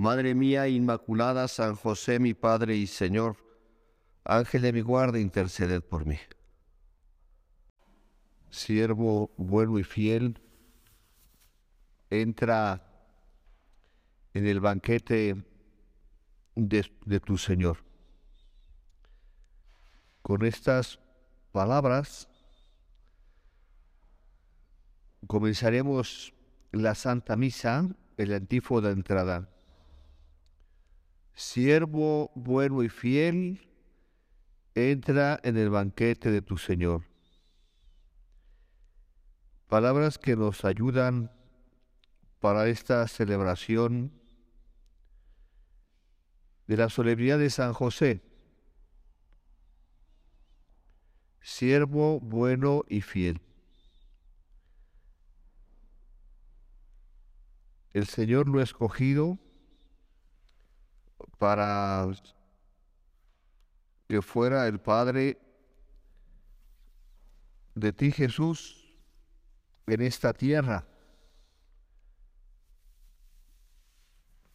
Madre mía Inmaculada, San José, mi Padre y Señor, Ángel de mi guarda, interceded por mí. Siervo bueno y fiel, entra en el banquete de, de tu Señor. Con estas palabras comenzaremos la Santa Misa, el antífono de entrada siervo bueno y fiel, entra en el banquete de tu Señor. Palabras que nos ayudan para esta celebración de la solemnidad de San José, siervo bueno y fiel. El Señor lo ha escogido para que fuera el Padre de ti Jesús en esta tierra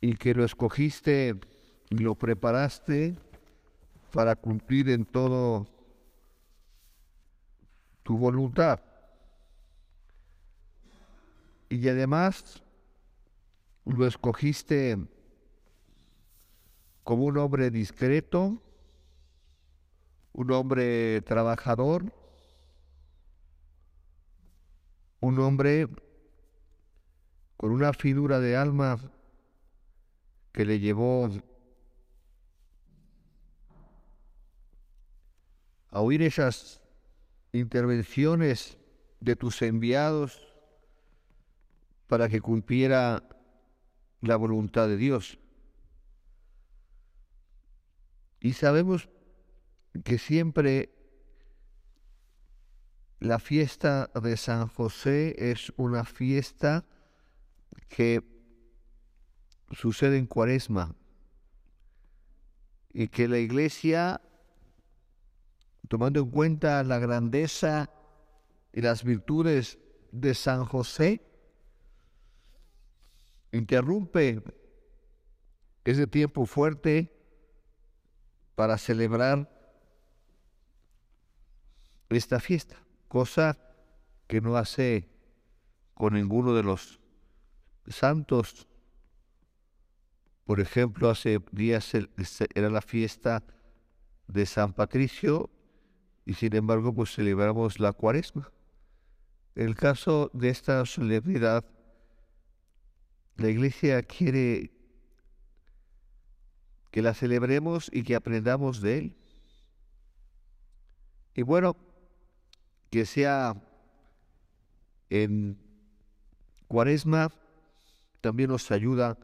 y que lo escogiste y lo preparaste para cumplir en todo tu voluntad. Y además lo escogiste como un hombre discreto, un hombre trabajador, un hombre con una figura de alma que le llevó a oír esas intervenciones de tus enviados para que cumpliera la voluntad de Dios. Y sabemos que siempre la fiesta de San José es una fiesta que sucede en cuaresma y que la iglesia, tomando en cuenta la grandeza y las virtudes de San José, interrumpe ese tiempo fuerte para celebrar esta fiesta, cosa que no hace con ninguno de los santos. Por ejemplo, hace días era la fiesta de San Patricio y sin embargo pues celebramos la cuaresma. En el caso de esta celebridad, la iglesia quiere que la celebremos y que aprendamos de Él. Y bueno, que sea en cuaresma también nos ayuda,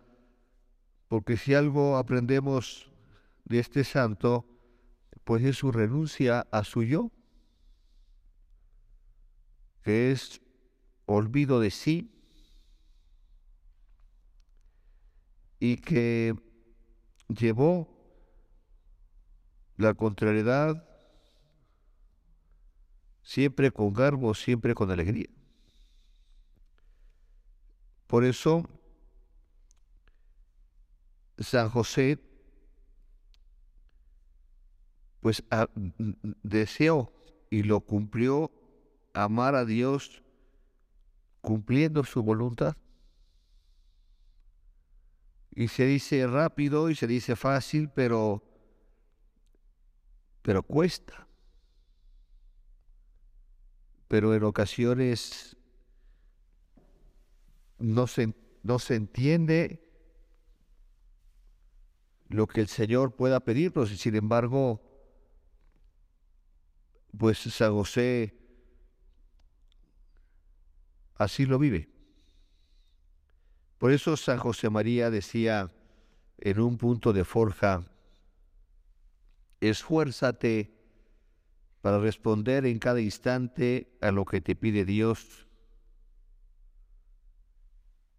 porque si algo aprendemos de este santo, pues es su renuncia a su yo, que es olvido de sí y que llevó la contrariedad siempre con garbo, siempre con alegría. Por eso, San José, pues deseó y lo cumplió amar a Dios cumpliendo su voluntad. Y se dice rápido y se dice fácil, pero, pero cuesta. Pero en ocasiones no se, no se entiende lo que el Señor pueda pedirnos y sin embargo, pues San José así lo vive. Por eso San José María decía en un punto de forja, esfuérzate para responder en cada instante a lo que te pide Dios.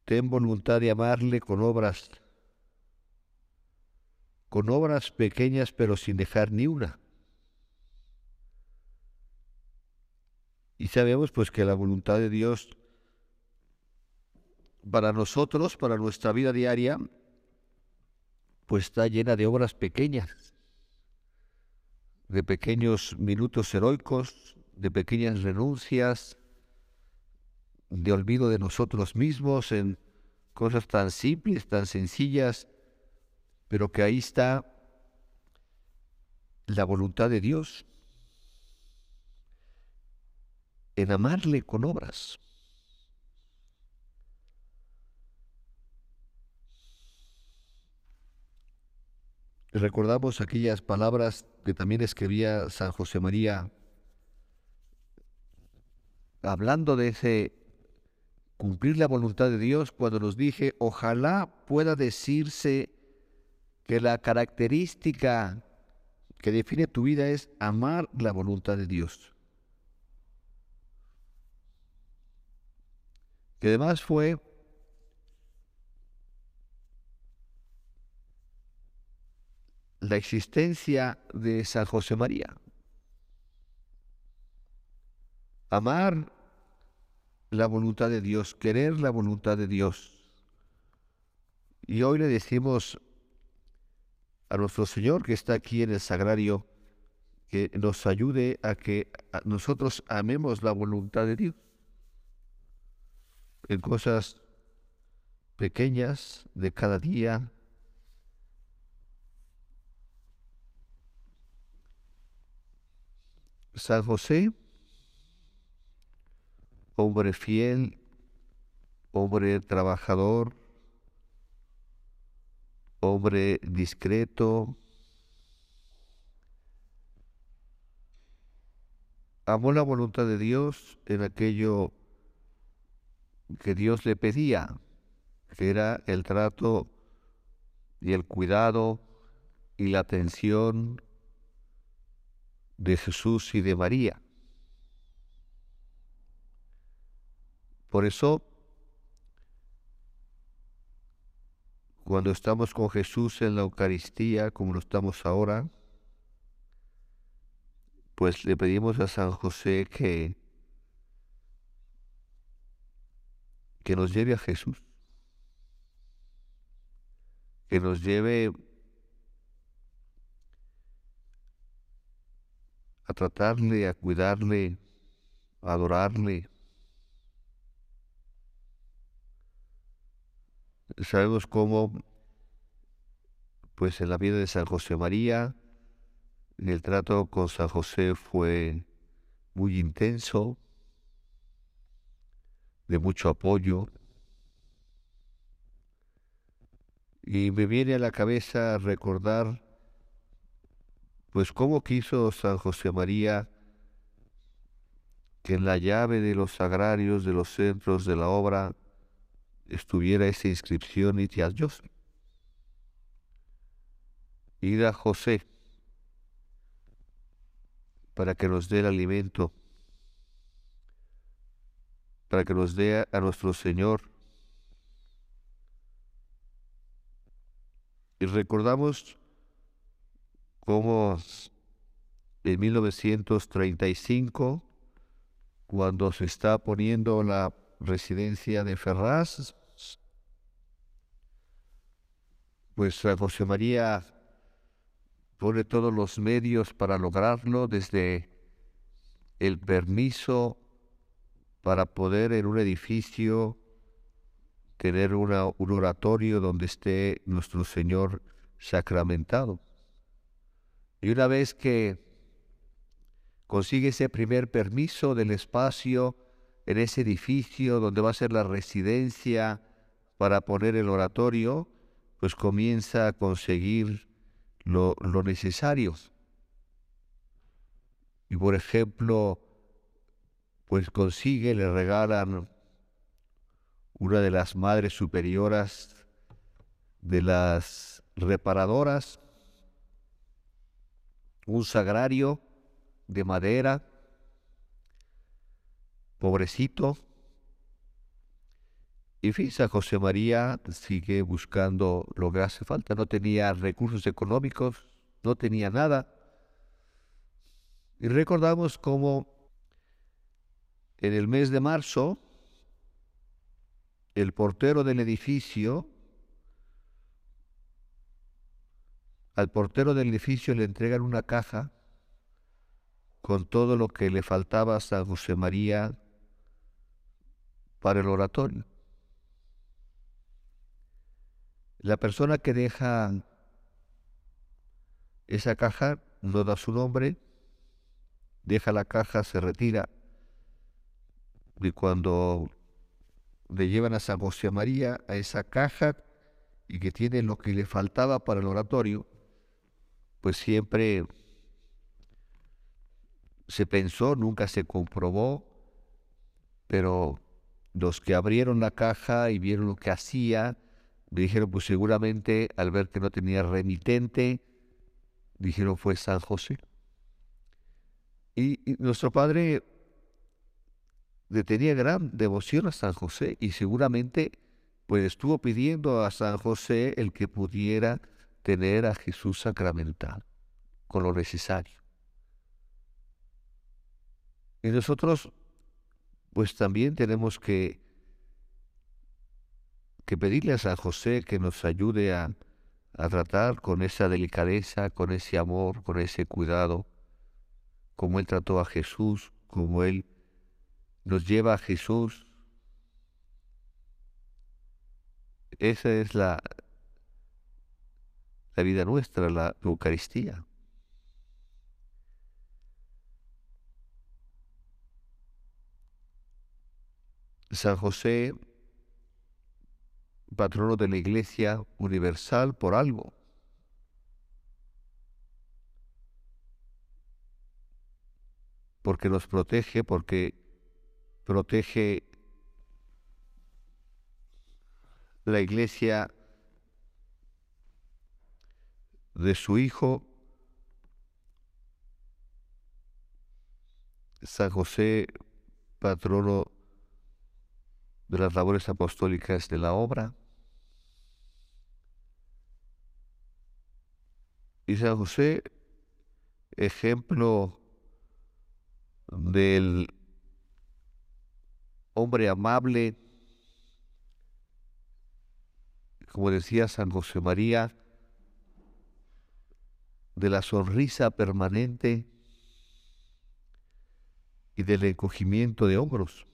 Ten voluntad de amarle con obras, con obras pequeñas pero sin dejar ni una. Y sabemos pues que la voluntad de Dios para nosotros, para nuestra vida diaria, pues está llena de obras pequeñas, de pequeños minutos heroicos, de pequeñas renuncias, de olvido de nosotros mismos en cosas tan simples, tan sencillas, pero que ahí está la voluntad de Dios en amarle con obras. Recordamos aquellas palabras que también escribía San José María, hablando de ese cumplir la voluntad de Dios, cuando nos dije, ojalá pueda decirse que la característica que define tu vida es amar la voluntad de Dios. Que además fue la existencia de San José María. Amar la voluntad de Dios, querer la voluntad de Dios. Y hoy le decimos a nuestro Señor que está aquí en el sagrario, que nos ayude a que nosotros amemos la voluntad de Dios en cosas pequeñas de cada día, San José, hombre fiel, hombre trabajador, hombre discreto, amó la voluntad de Dios en aquello que Dios le pedía, que era el trato y el cuidado y la atención de Jesús y de María. Por eso, cuando estamos con Jesús en la Eucaristía, como lo estamos ahora, pues le pedimos a San José que, que nos lleve a Jesús, que nos lleve tratarle, a cuidarle, a adorarle. Sabemos cómo, pues en la vida de San José María, el trato con San José fue muy intenso, de mucho apoyo. Y me viene a la cabeza recordar pues cómo quiso San José María que en la llave de los sagrarios de los centros de la obra estuviera esa inscripción y Dios. Id a José para que nos dé el alimento, para que nos dé a nuestro Señor. Y recordamos como en 1935, cuando se está poniendo la residencia de Ferraz, pues José María pone todos los medios para lograrlo, desde el permiso para poder en un edificio tener un oratorio donde esté nuestro Señor sacramentado. Y una vez que consigue ese primer permiso del espacio en ese edificio donde va a ser la residencia para poner el oratorio, pues comienza a conseguir lo, necesario. Y por ejemplo, pues consigue, le regalan una de las madres superioras de las reparadoras, un sagrario de madera, pobrecito. Y San José María sigue buscando lo que hace falta. No tenía recursos económicos, no tenía nada. Y recordamos cómo en el mes de marzo, el portero del edificio, al portero del edificio le entregan una caja con todo lo que le faltaba a San José María para el oratorio. La persona que deja esa caja no da su nombre, deja la caja, se retira y cuando le llevan a San José María a esa caja y que tiene lo que le faltaba para el oratorio, pues siempre se pensó, nunca se comprobó, pero los que abrieron la caja y vieron lo que hacía, dijeron, pues seguramente al ver que no tenía remitente, dijeron fue San José. Y, nuestro padre le tenía gran devoción a San José y seguramente pues estuvo pidiendo a San José el que pudiera tener a Jesús sacramental con lo necesario. Y nosotros pues también tenemos que, que pedirle a San José que nos ayude a, a tratar con esa delicadeza, con ese amor, con ese cuidado, como Él trató a Jesús, como Él nos lleva a Jesús. Esa es la, la vida nuestra, la Eucaristía. San José, patrono de la Iglesia Universal por algo. Porque nos protege, porque protege la Iglesia de su Hijo, San José, patrono de las labores apostólicas de la obra. Y San José, ejemplo del hombre amable, como decía San José María, de la sonrisa permanente y del encogimiento de hombros.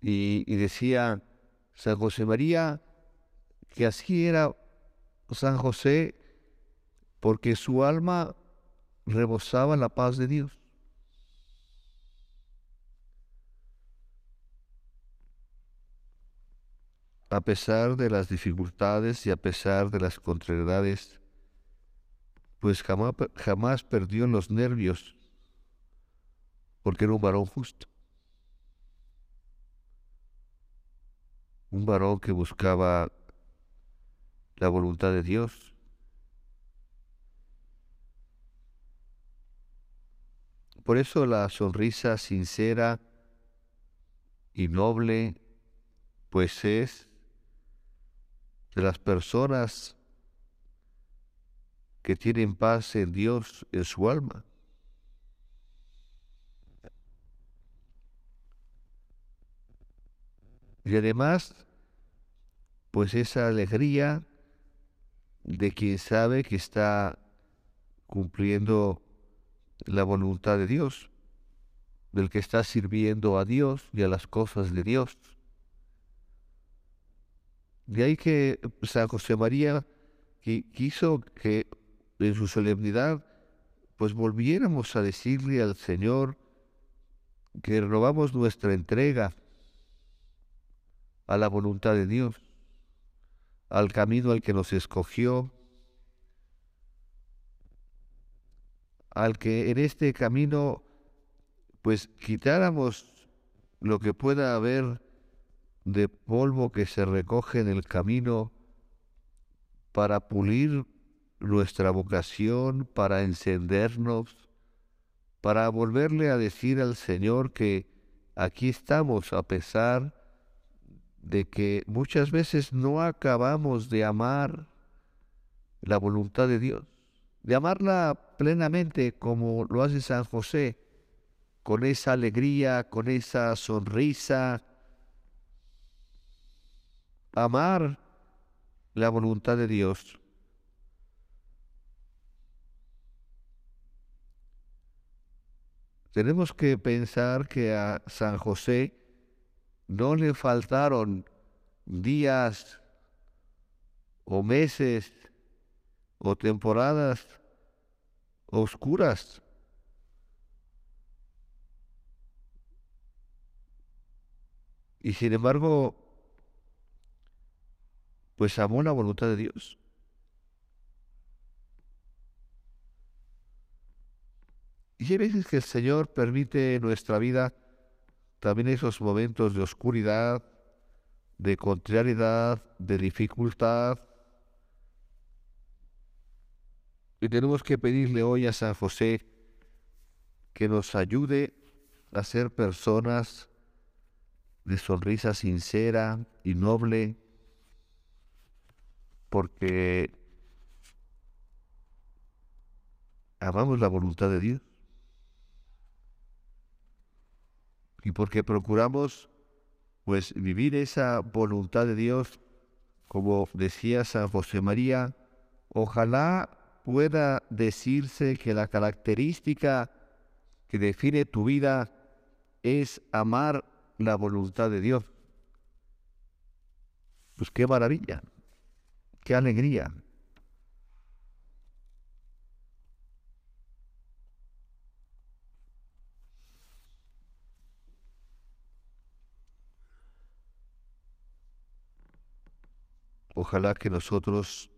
Y, decía San José María que así era San José porque su alma rebosaba la paz de Dios. A pesar de las dificultades y a pesar de las contrariedades, pues jamás, jamás perdió los nervios, porque era un varón justo. un varón que buscaba la voluntad de Dios. Por eso la sonrisa sincera y noble, pues es de las personas que tienen paz en Dios en su alma. Y además, pues esa alegría de quien sabe que está cumpliendo la voluntad de Dios, del que está sirviendo a Dios y a las cosas de Dios. De ahí que San José María quiso que en su solemnidad pues volviéramos a decirle al Señor que renovamos nuestra entrega a la voluntad de Dios, al camino al que nos escogió, al que en este camino pues quitáramos lo que pueda haber de polvo que se recoge en el camino para pulir nuestra vocación, para encendernos, para volverle a decir al Señor que aquí estamos a pesar de que muchas veces no acabamos de amar la voluntad de Dios, de amarla plenamente como lo hace San José, con esa alegría, con esa sonrisa. Amar la voluntad de Dios. Tenemos que pensar que a San José no le faltaron días o meses o temporadas oscuras. Y sin embargo, pues amó la voluntad de Dios. Y hay veces que el Señor permite en nuestra vida también esos momentos de oscuridad, de contrariedad, de dificultad. Y tenemos que pedirle hoy a San José que nos ayude a ser personas de sonrisa sincera y noble, porque amamos la voluntad de Dios y porque procuramos pues vivir esa voluntad de Dios como decía San José María, ojalá pueda decirse que la característica que define tu vida es amar la voluntad de Dios. Pues qué maravilla qué alegría. Ojalá que nosotros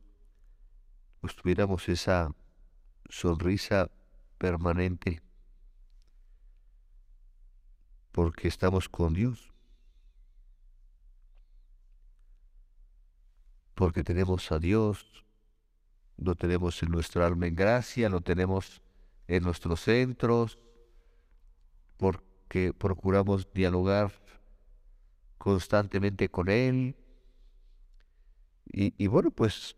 pues, tuviéramos esa sonrisa permanente porque estamos con Dios. Porque tenemos a Dios, lo tenemos en nuestra alma en gracia, lo tenemos en nuestros centros, porque procuramos dialogar constantemente con Él. Y, y bueno, pues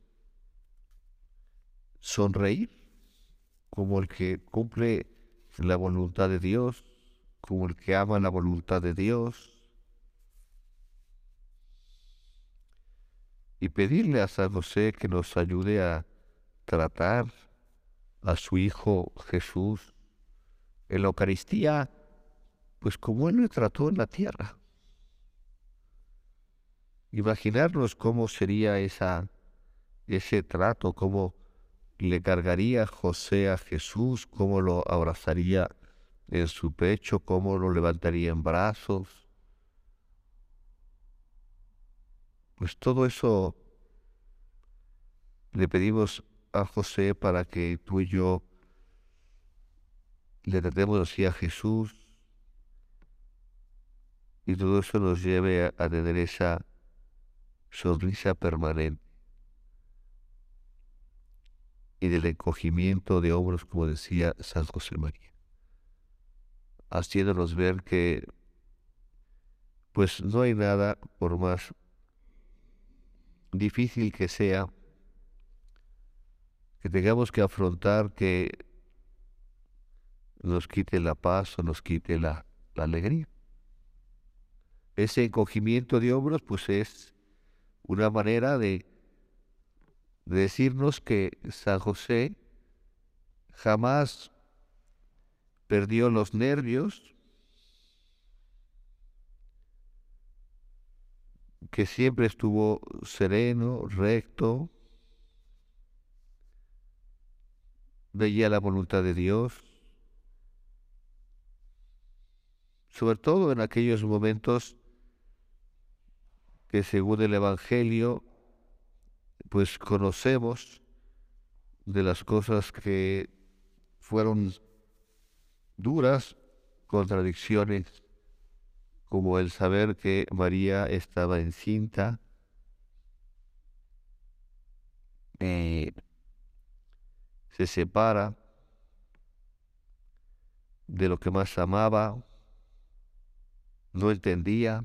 sonreír como el que cumple la voluntad de Dios, como el que ama la voluntad de Dios y pedirle a San José que nos ayude a tratar a su Hijo Jesús en la Eucaristía, pues como Él le trató en la tierra. Imaginarnos cómo sería esa, ese trato, cómo le cargaría José a Jesús, cómo lo abrazaría en su pecho, cómo lo levantaría en brazos, Pues todo eso le pedimos a José para que tú y yo le tratemos así a Jesús y todo eso nos lleve a, tener esa sonrisa permanente y del encogimiento de hombros, como decía San José María, haciéndonos ver que pues no hay nada por más difícil que sea, que tengamos que afrontar que nos quite la paz o nos quite la, alegría. Ese encogimiento de hombros pues es una manera de, de decirnos que San José jamás perdió los nervios, que siempre estuvo sereno, recto, veía la voluntad de Dios, sobre todo en aquellos momentos que según el Evangelio, pues conocemos de las cosas que fueron duras, contradicciones como el saber que María estaba encinta, eh, se separa de lo que más amaba, no entendía,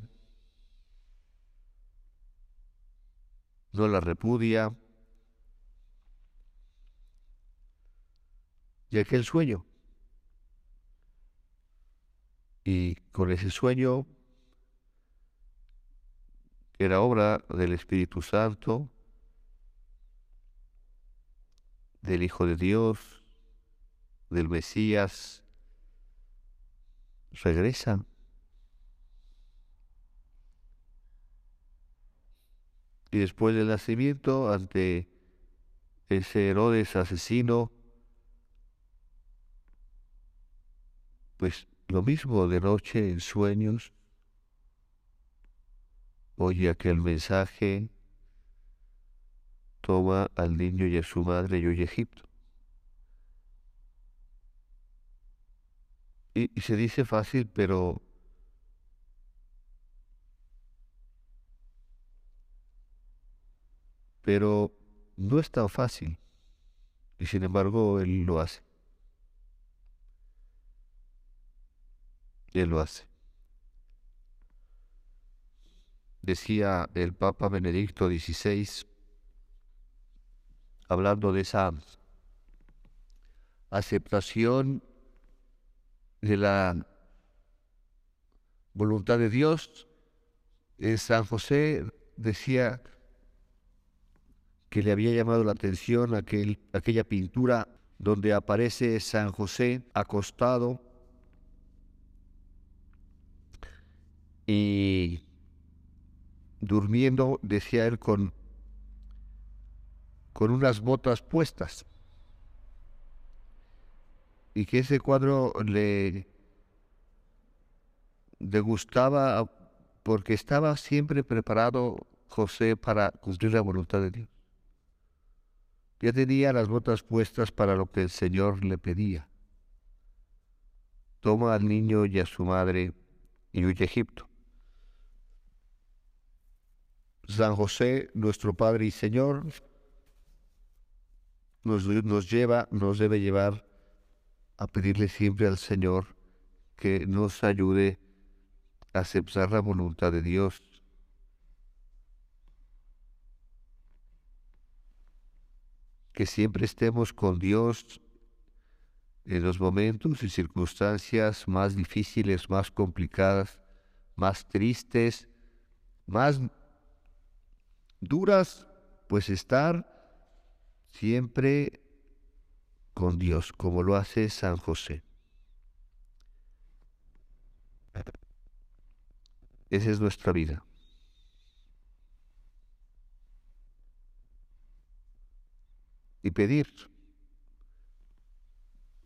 no la repudia, y aquel sueño. Y con ese sueño, que era obra del Espíritu Santo, del Hijo de Dios, del Mesías, regresan. Y después del nacimiento, ante ese Herodes asesino, pues lo mismo de noche en sueños, oye aquel mensaje, toma al niño y a su madre y a Egipto. Y, y, se dice fácil, pero pero no es tan fácil. Y sin embargo, él lo hace. Él lo hace. Decía el Papa Benedicto XVI, hablando de esa aceptación de la voluntad de Dios, en San José decía que le había llamado la atención aquel, aquella pintura donde aparece San José acostado y durmiendo, decía él, con, con unas botas puestas. Y que ese cuadro le, le gustaba porque estaba siempre preparado José para cumplir la voluntad de Dios. Ya tenía las botas puestas para lo que el Señor le pedía. Toma al niño y a su madre y huye a Egipto. San José, nuestro Padre y Señor, nos, nos lleva, nos debe llevar a pedirle siempre al Señor que nos ayude a aceptar la voluntad de Dios. Que siempre estemos con Dios en los momentos y circunstancias más difíciles, más complicadas, más tristes, más duras, pues estar siempre con Dios, como lo hace San José. Esa es nuestra vida. y pedir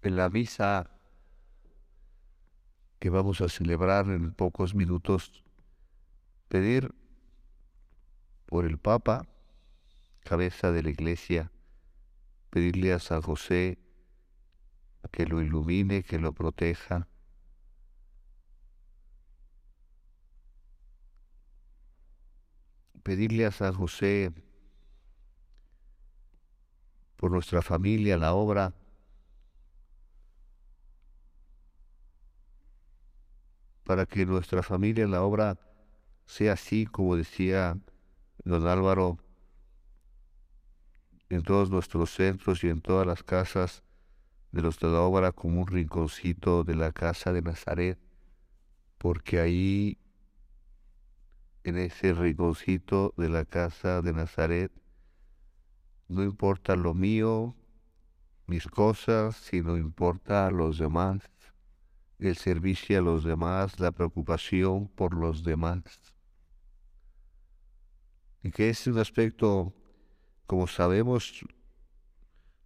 en la misa que vamos a celebrar en pocos minutos, pedir por el Papa, cabeza de la Iglesia, pedirle a San José que lo ilumine, que lo proteja. Pedirle a San José por nuestra familia, la obra. Para que nuestra familia, la obra, sea así como decía don Álvaro, en todos nuestros centros y en todas las casas de nuestra obra como un rinconcito de la casa de Nazaret, porque ahí, en ese rinconcito de la casa de Nazaret, no importa lo mío, mis cosas, sino importa a los demás, el servicio a los demás, la preocupación por los demás. Que es un aspecto, como sabemos,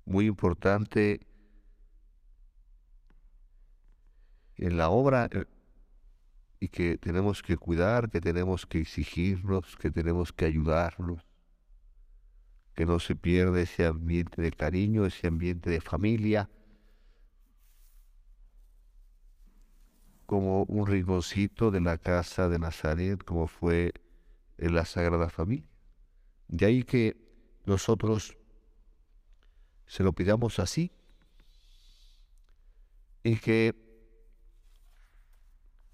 muy importante en la obra eh, y que tenemos que cuidar, que tenemos que exigirnos, que tenemos que ayudarnos que no se pierda ese ambiente de cariño, ese ambiente de familia, como un rinconcito de la casa de Nazaret, como fue en la Sagrada Familia. De ahí que nosotros se lo pidamos así, y que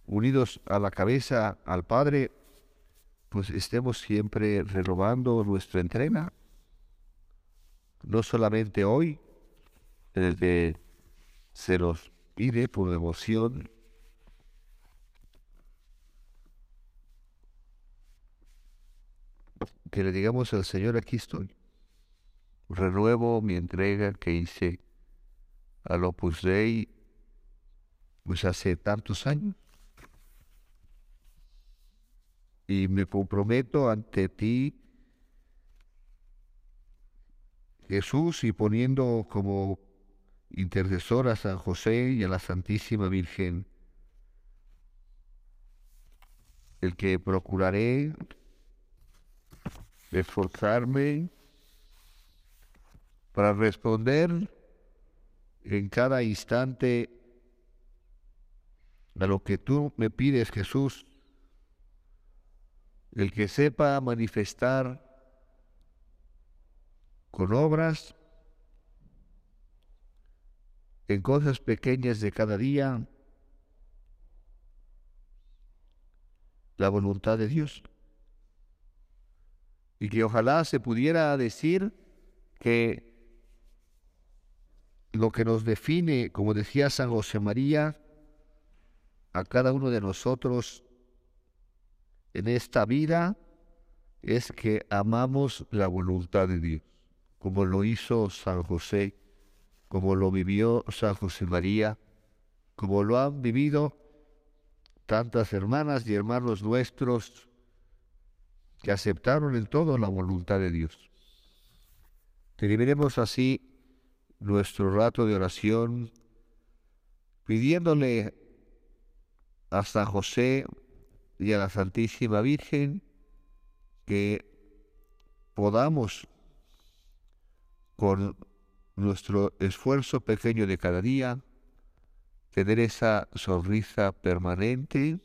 unidos a la cabeza al Padre, pues estemos siempre renovando nuestra entrega, no solamente hoy, que se nos pide por devoción, que le digamos al Señor, aquí estoy. Renuevo mi entrega que hice al Opus Dei pues hace tantos años. Y me comprometo ante ti, Jesús, y poniendo como intercesor a San José y a la Santísima Virgen, el que procuraré esforzarme para responder en cada instante a lo que tú me pides, Jesús, el que sepa manifestar con obras en cosas pequeñas de cada día la voluntad de Dios. Y que ojalá se pudiera decir que lo que nos define, como decía San José María, a cada uno de nosotros en esta vida es que amamos la voluntad de Dios, como lo hizo San José, como lo vivió San José María, como lo han vivido tantas hermanas y hermanos nuestros que aceptaron en todo la voluntad de Dios. Terminemos así nuestro rato de oración pidiéndole a San José y a la Santísima Virgen que podamos con nuestro esfuerzo pequeño de cada día tener esa sonrisa permanente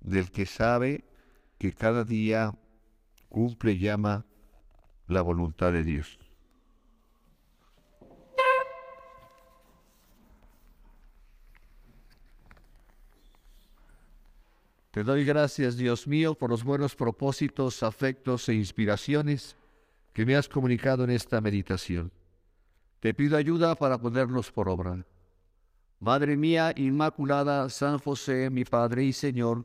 del que sabe que cada día cumple y llama la voluntad de Dios. Te doy gracias, Dios mío, por los buenos propósitos, afectos e inspiraciones que me has comunicado en esta meditación. Te pido ayuda para ponerlos por obra. Madre mía Inmaculada, San José, mi Padre y Señor,